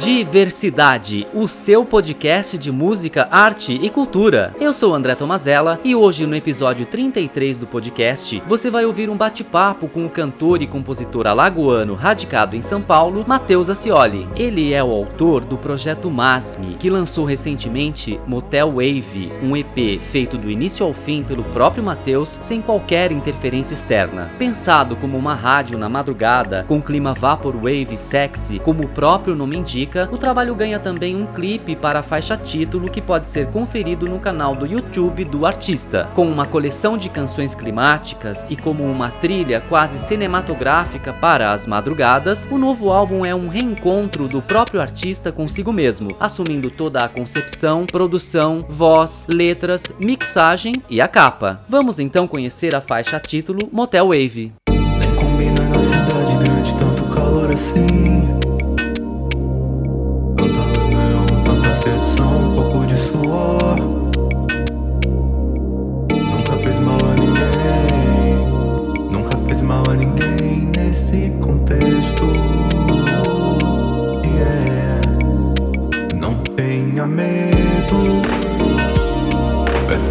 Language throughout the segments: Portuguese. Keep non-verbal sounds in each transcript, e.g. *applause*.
Diversidade, o seu podcast de música, arte e cultura. Eu sou André Tomazella e hoje no episódio 33 do podcast você vai ouvir um bate-papo com o cantor e compositor alagoano radicado em São Paulo, Matheus Acioli. Ele é o autor do projeto MASME, que lançou recentemente Motel Wave, um EP feito do início ao fim pelo próprio Matheus sem qualquer interferência externa. Pensado como uma rádio na madrugada, com clima vaporwave sexy, como o próprio nome indica, o trabalho ganha também um clipe para a faixa título que pode ser conferido no canal do YouTube do artista. Com uma coleção de canções climáticas e como uma trilha quase cinematográfica para as madrugadas, o novo álbum é um reencontro do próprio artista consigo mesmo, assumindo toda a concepção, produção, voz, letras, mixagem e a capa. Vamos então conhecer a faixa título Motel Wave. Nem combina na cidade grande tanto calor assim.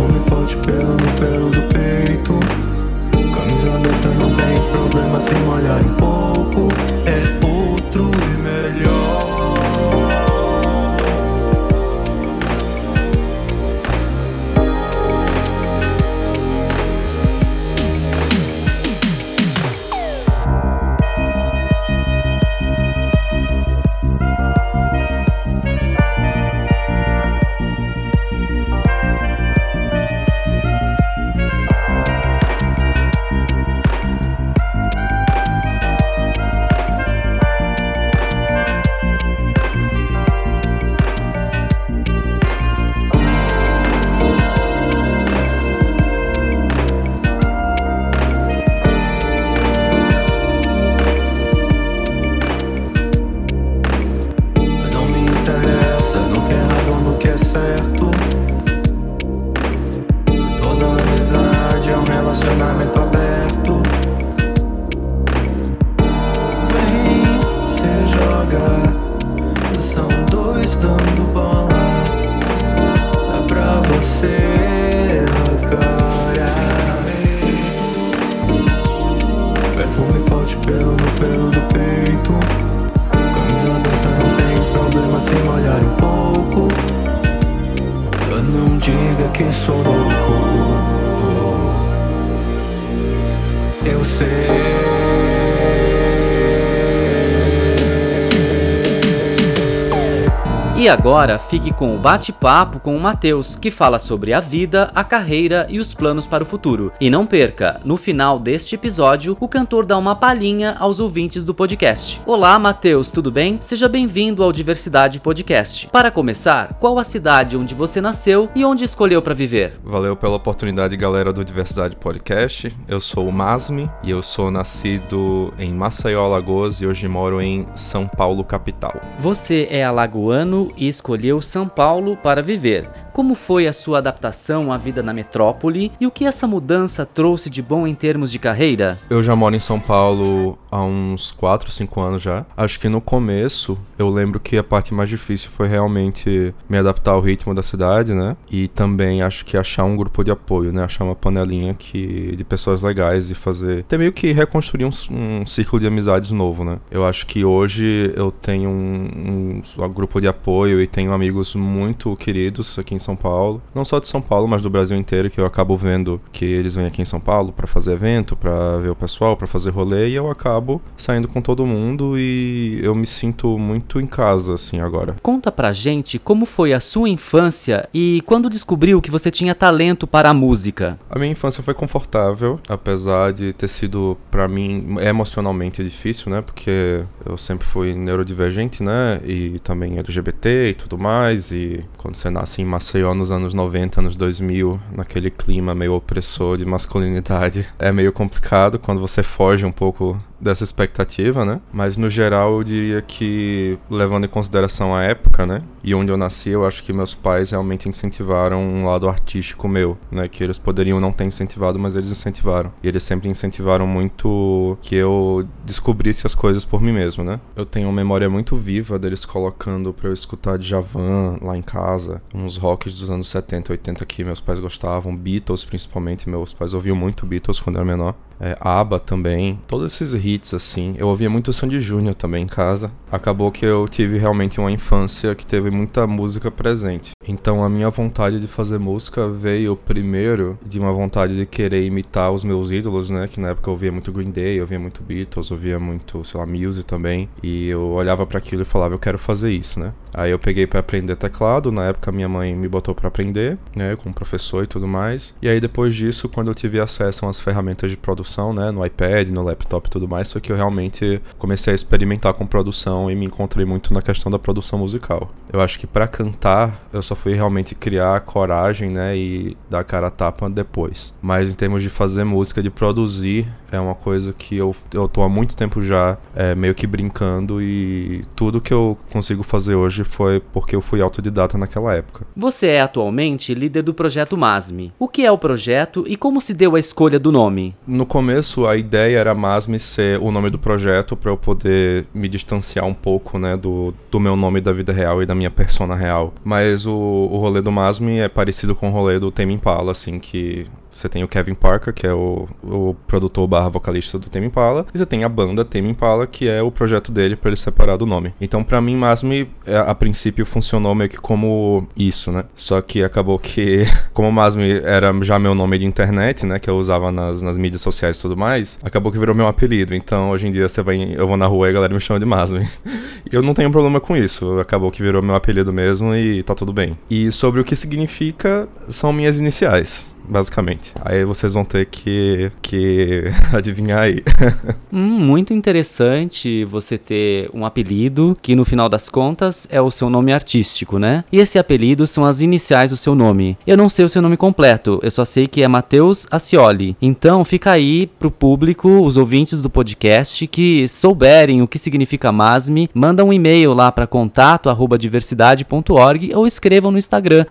Perfume forte pelo no pelo do peito. Camisa aberta não tem problema se molhar um pouco. É outro e melhor. Que sou E agora fique com o bate-papo com o Matheus, que fala sobre a vida, a carreira e os planos para o futuro. E não perca, no final deste episódio, o cantor dá uma palhinha aos ouvintes do podcast. Olá, Matheus, tudo bem? Seja bem-vindo ao Diversidade Podcast. Para começar, qual a cidade onde você nasceu e onde escolheu para viver? Valeu pela oportunidade, galera do Diversidade Podcast. Eu sou o Masmi e eu sou nascido em Maceió, Alagoas e hoje moro em São Paulo, capital. Você é alagoano e escolheu São Paulo para viver. Como foi a sua adaptação à vida na metrópole e o que essa mudança trouxe de bom em termos de carreira? Eu já moro em São Paulo há uns 4, 5 anos já. Acho que no começo eu lembro que a parte mais difícil foi realmente me adaptar ao ritmo da cidade, né? E também acho que achar um grupo de apoio, né? Achar uma panelinha que de pessoas legais e fazer. Até meio que reconstruir um, um círculo de amizades novo, né? Eu acho que hoje eu tenho um, um, um grupo de apoio e tenho amigos muito queridos aqui em São Paulo. Não só de São Paulo, mas do Brasil inteiro, que eu acabo vendo que eles vêm aqui em São Paulo para fazer evento, para ver o pessoal, para fazer rolê, e eu acabo saindo com todo mundo e eu me sinto muito em casa, assim, agora. Conta pra gente como foi a sua infância e quando descobriu que você tinha talento para a música. A minha infância foi confortável, apesar de ter sido, para mim, emocionalmente difícil, né? Porque eu sempre fui neurodivergente, né? E também LGBT e tudo mais. E quando você nasce em Maceió nos anos 90, anos 2000, naquele clima meio opressor de masculinidade, é meio complicado quando você foge um pouco dessa expectativa, né? Mas no geral eu diria que, levando em consideração a época, né? E onde eu nasci, eu acho que meus pais realmente incentivaram um lado artístico meu, né? Que eles poderiam não ter incentivado, mas eles incentivaram. E eles sempre incentivaram muito que eu descobrisse as coisas por mim mesmo, né? Eu tenho uma memória muito viva deles colocando pra eu escutar Djavan lá em casa, uns rocks dos anos 70, 80 que meus pais gostavam, Beatles principalmente, meus pais ouviam muito Beatles quando eu era menor é, ABBA também, todos esses hits assim. Eu ouvia muito Sandy Júnior também em casa. Acabou que eu tive realmente uma infância que teve muita música presente. Então a minha vontade de fazer música veio primeiro de uma vontade de querer imitar os meus ídolos, né? Que na época eu ouvia muito Green Day, eu ouvia muito Beatles, eu ouvia muito, sei lá, Muse também. E eu olhava para aquilo e falava, eu quero fazer isso, né? Aí eu peguei para aprender teclado, na época minha mãe me botou para aprender, né, com o professor e tudo mais. E aí depois disso, quando eu tive acesso às ferramentas de produção, né, no iPad, no laptop e tudo mais, foi que eu realmente comecei a experimentar com produção e me encontrei muito na questão da produção musical. Eu acho que para cantar, eu só fui realmente criar coragem, né, e dar cara a tapa depois. Mas em termos de fazer música, de produzir, é uma coisa que eu, eu tô há muito tempo já é, meio que brincando e tudo que eu consigo fazer hoje foi porque eu fui autodidata naquela época. Você é atualmente líder do projeto MASME. O que é o projeto e como se deu a escolha do nome? No começo, a ideia era MASME ser o nome do projeto para eu poder me distanciar um pouco né, do, do meu nome da vida real e da minha persona real. Mas o, o rolê do MASME é parecido com o rolê do Tame Impala, assim, que você tem o Kevin Parker, que é o, o produtor barra vocalista do Tame Impala, e você tem a banda Tame Impala, que é o projeto dele para ele separar do nome. Então, para mim, Masmi, é, a princípio, funcionou meio que como isso, né? Só que acabou que, *laughs* como Masmi era já meu nome de internet, né, que eu usava nas, nas mídias sociais e tudo mais, acabou que virou meu apelido. Então, hoje em dia, você vai, eu vou na rua e a galera me chama de Masmi. *laughs* eu não tenho problema com isso, acabou que virou meu apelido mesmo e tá tudo bem. E sobre o que significa, são minhas iniciais basicamente. Aí vocês vão ter que, que *laughs* adivinhar aí. *laughs* hum, muito interessante você ter um apelido que no final das contas é o seu nome artístico, né? E esse apelido são as iniciais do seu nome. Eu não sei o seu nome completo, eu só sei que é Matheus Acioli. Então fica aí pro público, os ouvintes do podcast que souberem o que significa MASME, manda um e-mail lá para contato@diversidade.org ou escrevam no Instagram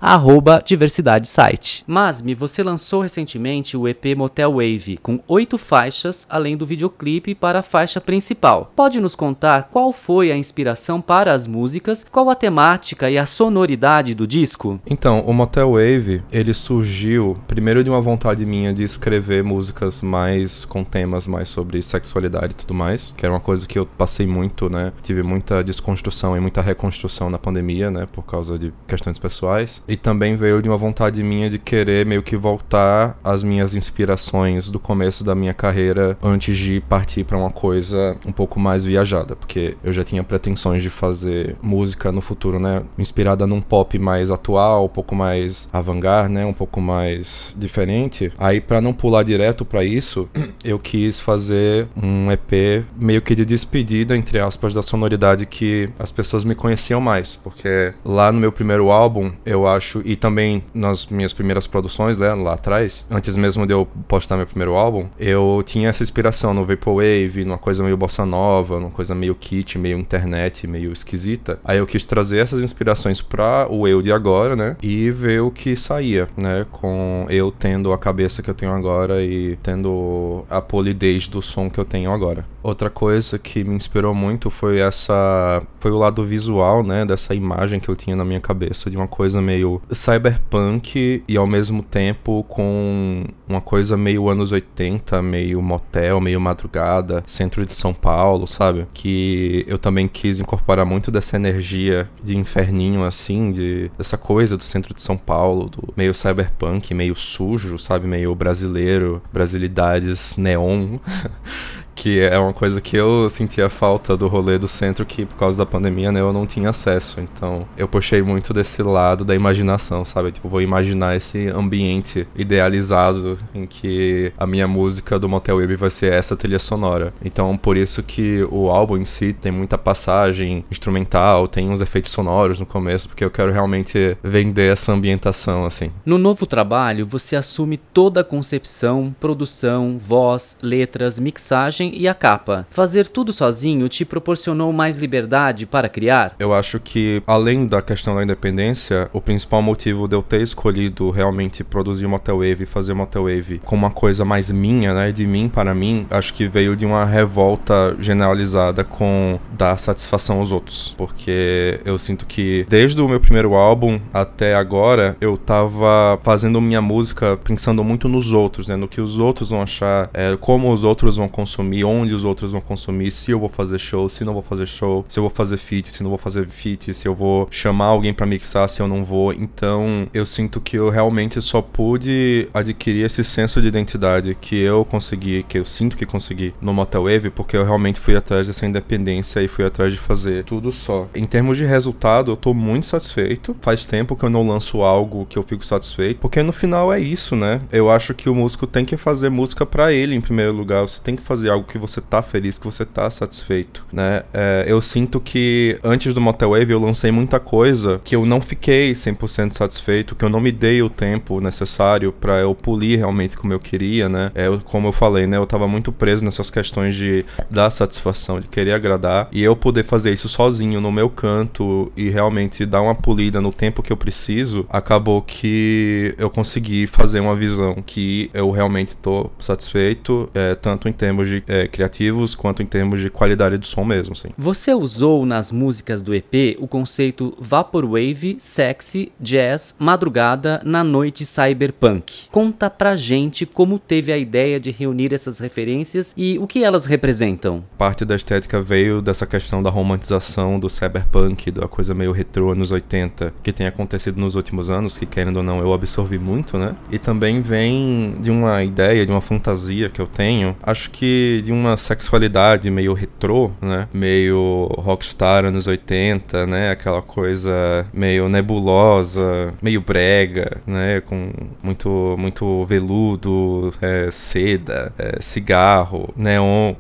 @diversidadesite. MASME, você lançou recentemente o EP Motel Wave, com oito faixas, além do videoclipe para a faixa principal. Pode nos contar qual foi a inspiração para as músicas, qual a temática e a sonoridade do disco? Então, o Motel Wave, ele surgiu primeiro de uma vontade minha de escrever músicas mais com temas mais sobre sexualidade e tudo mais, que era uma coisa que eu passei muito, né? Tive muita desconstrução e muita reconstrução na pandemia, né, por causa de questões pessoais. E também veio de uma vontade minha de querer meio que voltar voltar às minhas inspirações do começo da minha carreira antes de partir para uma coisa um pouco mais viajada, porque eu já tinha pretensões de fazer música no futuro, né, inspirada num pop mais atual, um pouco mais avant-garde, né, um pouco mais diferente. Aí para não pular direto para isso, *clears throat* eu quis fazer um EP meio que de despedida entre aspas da sonoridade que as pessoas me conheciam mais, porque lá no meu primeiro álbum, eu acho e também nas minhas primeiras produções, né, lá atrás, antes mesmo de eu postar meu primeiro álbum, eu tinha essa inspiração no Vaporwave, numa coisa meio bossa nova, numa coisa meio kit, meio internet, meio esquisita. Aí eu quis trazer essas inspirações pra o eu de agora, né? E ver o que saía, né? Com eu tendo a cabeça que eu tenho agora e tendo a polidez do som que eu tenho agora. Outra coisa que me inspirou muito foi essa. Foi o lado visual, né? Dessa imagem que eu tinha na minha cabeça de uma coisa meio cyberpunk e ao mesmo tempo com uma coisa meio anos 80, meio motel, meio madrugada, centro de São Paulo, sabe? Que eu também quis incorporar muito dessa energia de inferninho, assim, de dessa coisa do centro de São Paulo, do meio cyberpunk, meio sujo, sabe? Meio brasileiro, brasilidades neon. *laughs* que é uma coisa que eu sentia falta do rolê do centro que por causa da pandemia, né, eu não tinha acesso. Então, eu puxei muito desse lado da imaginação, sabe? Tipo, vou imaginar esse ambiente idealizado em que a minha música do Motel Web vai ser essa trilha sonora. Então, por isso que o álbum em si tem muita passagem instrumental, tem uns efeitos sonoros no começo, porque eu quero realmente vender essa ambientação assim. No novo trabalho, você assume toda a concepção, produção, voz, letras, mixagem e a capa. Fazer tudo sozinho te proporcionou mais liberdade para criar? Eu acho que, além da questão da independência, o principal motivo de eu ter escolhido realmente produzir Motel Wave e fazer Motel Wave com uma coisa mais minha, né, de mim para mim, acho que veio de uma revolta generalizada com dar satisfação aos outros. Porque eu sinto que desde o meu primeiro álbum até agora, eu tava fazendo minha música pensando muito nos outros, né, no que os outros vão achar, é, como os outros vão consumir, onde os outros vão consumir, se eu vou fazer show, se não vou fazer show, se eu vou fazer feat, se não vou fazer feat, se eu vou chamar alguém para mixar, se eu não vou. Então, eu sinto que eu realmente só pude adquirir esse senso de identidade que eu consegui, que eu sinto que consegui no Motel Wave, porque eu realmente fui atrás dessa independência e fui atrás de fazer tudo só. Em termos de resultado, eu tô muito satisfeito. Faz tempo que eu não lanço algo que eu fico satisfeito, porque no final é isso, né? Eu acho que o músico tem que fazer música para ele em primeiro lugar. Você tem que fazer algo que você tá feliz, que você tá satisfeito, né? É, eu sinto que antes do Motel Wave eu lancei muita coisa que eu não fiquei 100% satisfeito, que eu não me dei o tempo necessário para eu polir realmente como eu queria, né? É, como eu falei, né? Eu tava muito preso nessas questões de dar satisfação, de querer agradar, e eu poder fazer isso sozinho no meu canto e realmente dar uma polida no tempo que eu preciso, acabou que eu consegui fazer uma visão que eu realmente tô satisfeito, é, tanto em termos de é, criativos quanto em termos de qualidade do som mesmo, sim. Você usou nas músicas do EP o conceito Vaporwave, Sexy, Jazz, Madrugada na noite cyberpunk. Conta pra gente como teve a ideia de reunir essas referências e o que elas representam. Parte da estética veio dessa questão da romantização do cyberpunk, da coisa meio retrô anos 80, que tem acontecido nos últimos anos, que querendo ou não eu absorvi muito, né? E também vem de uma ideia, de uma fantasia que eu tenho, acho que de uma sexualidade meio retrô, né? Meio rockstar anos 80, né? Aquela coisa meio nebulosa, meio brega, né? Com muito, muito veludo, é, seda, é, cigarro, neon.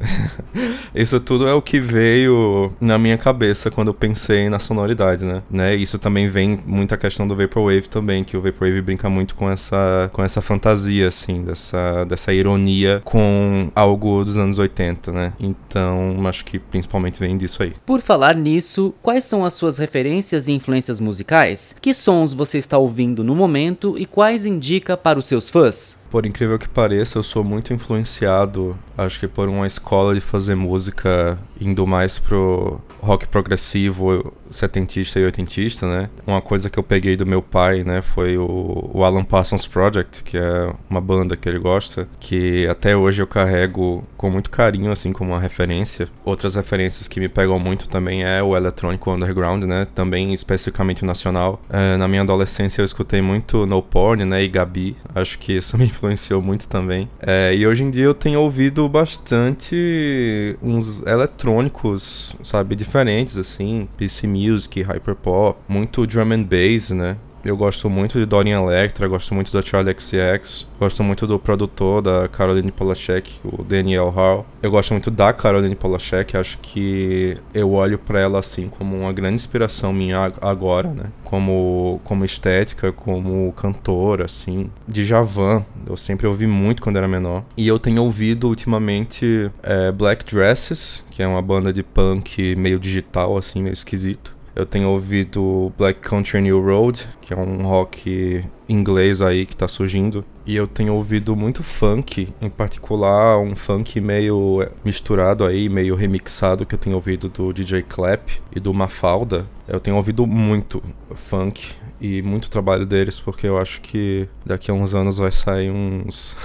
*laughs* Isso tudo é o que veio na minha cabeça quando eu pensei na sonoridade, né? né? Isso também vem muita questão do Vaporwave também, que o Vaporwave brinca muito com essa, com essa fantasia, assim, dessa, dessa ironia com algo dos anos 80, né? Então, acho que principalmente vem disso aí. Por falar nisso, quais são as suas referências e influências musicais? Que sons você está ouvindo no momento e quais indica para os seus fãs? Por incrível que pareça, eu sou muito influenciado, acho que por uma escola de fazer música indo mais pro rock progressivo, setentista e oitentista, né? Uma coisa que eu peguei do meu pai, né, foi o, o Alan Parsons Project, que é uma banda que ele gosta, que até hoje eu carrego com muito carinho, assim, como uma referência. Outras referências que me pegam muito também é o eletrônico underground, né? Também especificamente o nacional. É, na minha adolescência eu escutei muito No Porn, né, e Gabi. Acho que isso *laughs* me influenciou muito também. É, e hoje em dia eu tenho ouvido bastante uns eletrônicos, sabe, diferentes, assim, PC Music, Hyperpop, muito drum and bass, né? Eu gosto muito de Dorian Electra, gosto muito da Charlie XX, gosto muito do produtor da Caroline Polachek, o Daniel Hall. Eu gosto muito da Caroline Polachek, acho que eu olho para ela assim como uma grande inspiração minha agora, né? Como, como estética, como cantora, assim. De Javan, eu sempre ouvi muito quando era menor. E eu tenho ouvido ultimamente é, Black Dresses, que é uma banda de punk meio digital, assim, meio esquisito. Eu tenho ouvido Black Country New Road, que é um rock inglês aí que tá surgindo. E eu tenho ouvido muito funk, em particular um funk meio misturado aí, meio remixado que eu tenho ouvido do DJ Clap e do Mafalda. Eu tenho ouvido muito funk e muito trabalho deles porque eu acho que daqui a uns anos vai sair uns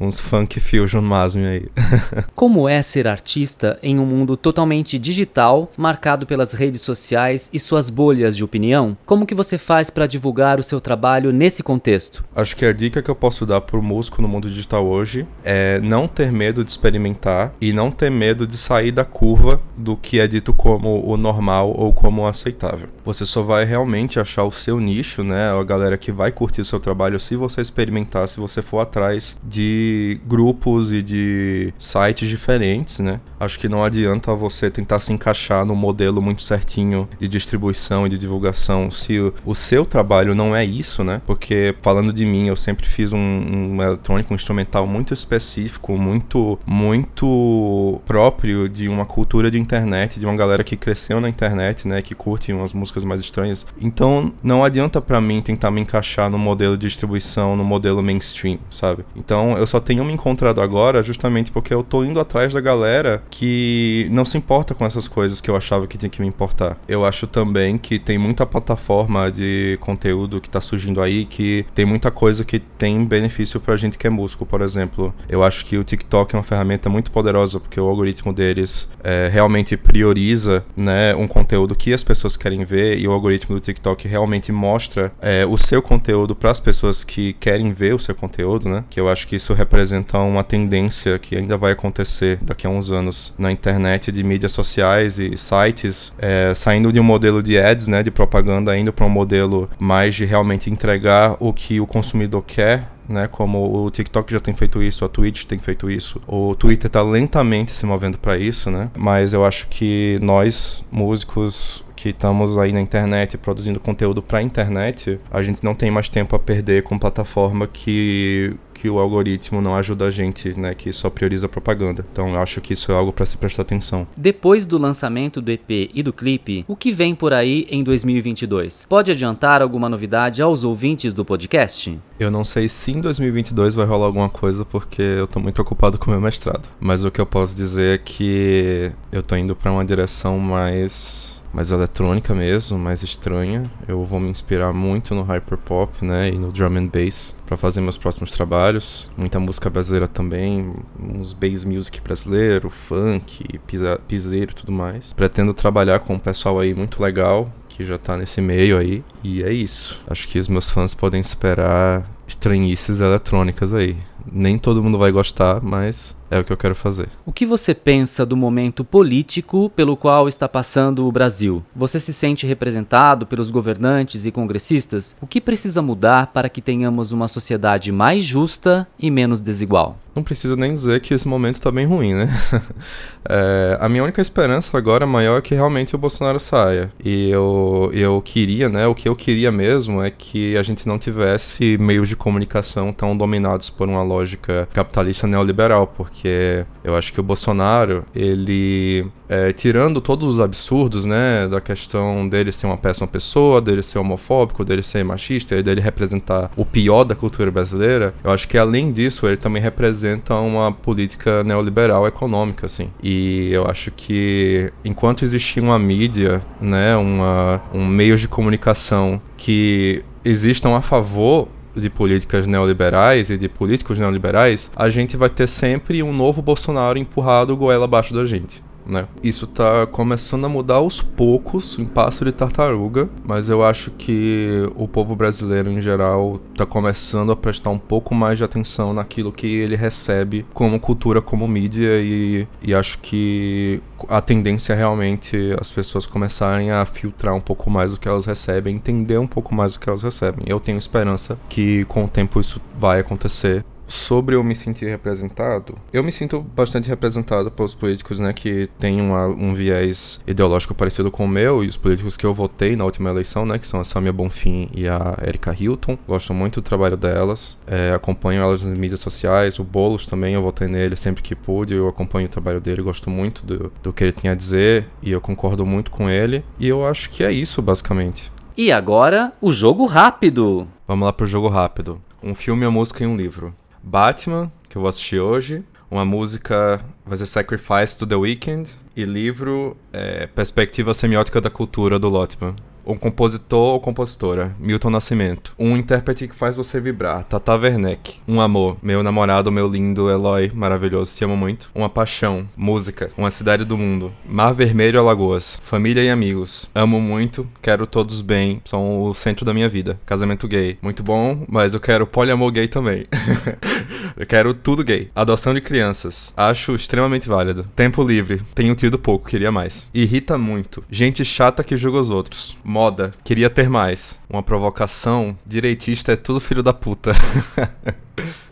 uns funk fusion masme aí. *laughs* Como é ser artista em um mundo totalmente digital, marcado pelas redes sociais e suas bolhas de opinião? Como que você faz para divulgar o seu trabalho nesse contexto? Acho que a dica que eu posso dar pro músico no mundo digital hoje é não ter medo de experimentar e não ter medo de sair da curva do que é dito como o normal ou como o aceitável. Você só vai realmente achar o seu nicho, né? A galera que vai curtir o seu trabalho se você experimentar, se você for atrás de grupos e de sites diferentes, né? Acho que não adianta você tentar se encaixar no modelo muito certinho de distribuição e de divulgação se o, o seu trabalho não é isso, né? Porque falando de mim, eu sempre fiz um, um eletrônico, um instrumental muito específico, muito, muito próprio de uma cultura de internet, de uma galera que cresceu na internet, né? Que curte umas músicas mais estranhas. Então, não adianta para mim tentar me encaixar no modelo de distribuição, no modelo mainstream, sabe? Então, eu só tenho me encontrado agora justamente porque eu tô indo atrás da galera que não se importa com essas coisas que eu achava que tinha que me importar. Eu acho também que tem muita plataforma de conteúdo que tá surgindo aí que tem muita coisa que tem benefício pra gente que é músico, por exemplo. Eu acho que o TikTok é uma ferramenta muito poderosa porque o algoritmo deles é, realmente prioriza né, um conteúdo que as pessoas querem ver e o algoritmo do TikTok realmente mostra é, o seu conteúdo para as pessoas que querem ver o seu conteúdo, né? Que eu acho que isso representa uma tendência que ainda vai acontecer daqui a uns anos na internet de mídias sociais e sites, é, saindo de um modelo de ads, né, de propaganda, indo para um modelo mais de realmente entregar o que o consumidor quer né? Como o TikTok já tem feito isso, a Twitch tem feito isso, o Twitter está lentamente se movendo para isso, né? Mas eu acho que nós, músicos, que estamos aí na internet produzindo conteúdo para a internet, a gente não tem mais tempo a perder com plataforma que que o algoritmo não ajuda a gente, né, que só prioriza propaganda. Então eu acho que isso é algo para se prestar atenção. Depois do lançamento do EP e do clipe, o que vem por aí em 2022? Pode adiantar alguma novidade aos ouvintes do podcast? Eu não sei se em 2022 vai rolar alguma coisa porque eu tô muito ocupado com meu mestrado. Mas o que eu posso dizer é que eu tô indo para uma direção mais mais eletrônica mesmo, mais estranha. Eu vou me inspirar muito no hyperpop, né, e no drum and bass para fazer meus próximos trabalhos. Muita música brasileira também, uns bass music brasileiro, funk, piseiro e tudo mais. Pretendo trabalhar com um pessoal aí muito legal que já tá nesse meio aí. E é isso. Acho que os meus fãs podem esperar estranhices eletrônicas aí. Nem todo mundo vai gostar, mas é o que eu quero fazer. O que você pensa do momento político pelo qual está passando o Brasil? Você se sente representado pelos governantes e congressistas? O que precisa mudar para que tenhamos uma sociedade mais justa e menos desigual? Não preciso nem dizer que esse momento está bem ruim, né? *laughs* é, a minha única esperança agora maior é que realmente o Bolsonaro saia. E eu, eu queria, né? O que eu queria mesmo é que a gente não tivesse meios de comunicação tão dominados por uma lógica capitalista neoliberal, porque porque eu acho que o Bolsonaro, ele, é, tirando todos os absurdos, né, da questão dele ser uma péssima pessoa, dele ser homofóbico, dele ser machista, dele representar o pior da cultura brasileira, eu acho que além disso, ele também representa uma política neoliberal econômica, assim. E eu acho que enquanto existir uma mídia, né, uma, um meio de comunicação que existam a favor de políticas neoliberais e de políticos neoliberais, a gente vai ter sempre um novo Bolsonaro empurrado goela abaixo da gente né? Isso tá começando a mudar aos poucos, em passo de tartaruga, mas eu acho que o povo brasileiro em geral tá começando a prestar um pouco mais de atenção naquilo que ele recebe como cultura, como mídia e, e acho que a tendência é realmente as pessoas começarem a filtrar um pouco mais o que elas recebem, entender um pouco mais o que elas recebem. Eu tenho esperança que com o tempo isso vai acontecer sobre eu me sentir representado, eu me sinto bastante representado pelos políticos, né, que têm uma, um viés ideológico parecido com o meu e os políticos que eu votei na última eleição, né, que são a Samia Bonfim e a Erika Hilton. Gosto muito do trabalho delas, é, acompanho elas nas mídias sociais, o Boulos também, eu votei nele sempre que pude, eu acompanho o trabalho dele, gosto muito do, do que ele tinha a dizer e eu concordo muito com ele. E eu acho que é isso, basicamente. E agora, o jogo rápido. Vamos lá pro jogo rápido. Um filme, uma música e um livro. Batman, que eu vou assistir hoje. Uma música vai ser Sacrifice to the Weekend. E livro é Perspectiva Semiótica da Cultura, do Lotman um compositor ou compositora, Milton Nascimento. Um intérprete que faz você vibrar, Tata Werneck. Um amor, meu namorado, meu lindo Eloy, maravilhoso, te amo muito. Uma paixão, música, uma cidade do mundo. Mar Vermelho, Alagoas. Família e amigos. Amo muito, quero todos bem, são o centro da minha vida. Casamento gay, muito bom, mas eu quero poliamor gay também. *laughs* eu quero tudo gay. Adoção de crianças, acho extremamente válido. Tempo livre, tenho tido pouco, queria mais. Irrita muito. Gente chata que julga os outros moda, queria ter mais. Uma provocação, direitista é tudo filho da puta. *laughs*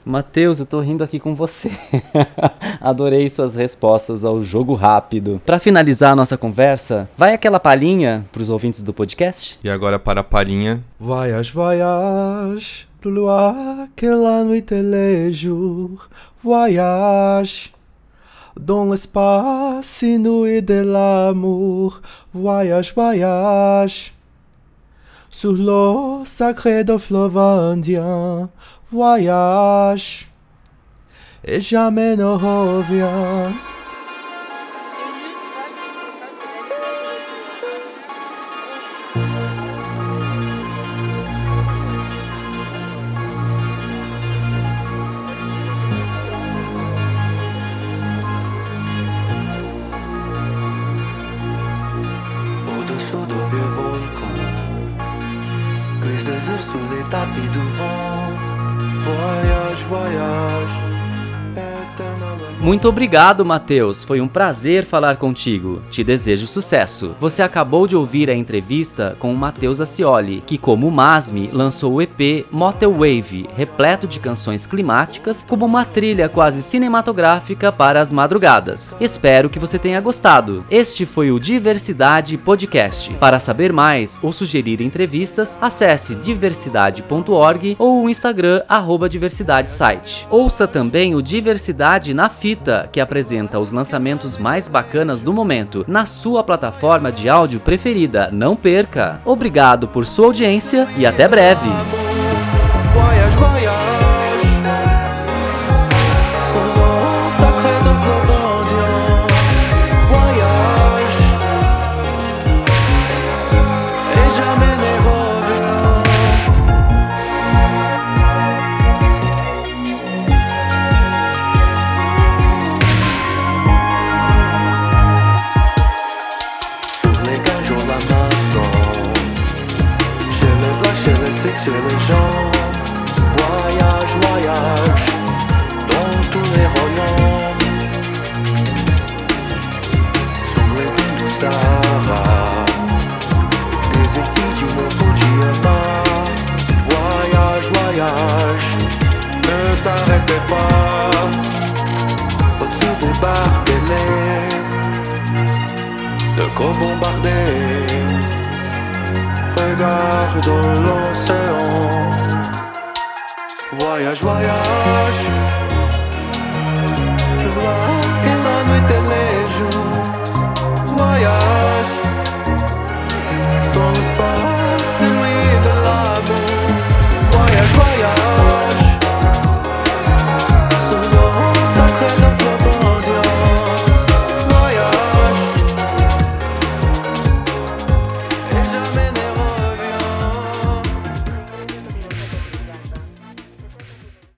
Matheus, eu tô rindo aqui com você. *laughs* Adorei suas respostas ao jogo rápido. Para finalizar a nossa conversa, vai aquela palhinha pros ouvintes do podcast? E agora para a palhinha. Voyage, voyage, le que la nuit les jours. Voyage. Dans l'espace inouï de l'amour, voyage, voyage. Sur l'eau sacrée de fleuve indien, voyage. Et jamais ne revient. Muito obrigado, Matheus. Foi um prazer falar contigo. Te desejo sucesso. Você acabou de ouvir a entrevista com o Matheus Acioli, que, como Masmi, lançou o EP Motel Wave, repleto de canções climáticas, como uma trilha quase cinematográfica para as madrugadas. Espero que você tenha gostado. Este foi o Diversidade Podcast. Para saber mais ou sugerir entrevistas, acesse diversidade.org ou o Instagram arroba Diversidade Site. Ouça também o Diversidade na Fita, que apresenta os lançamentos mais bacanas do momento na sua plataforma de áudio preferida. Não perca! Obrigado por sua audiência e até breve! Qu'au bombardé Regarde l'océan. Voyage, voyage.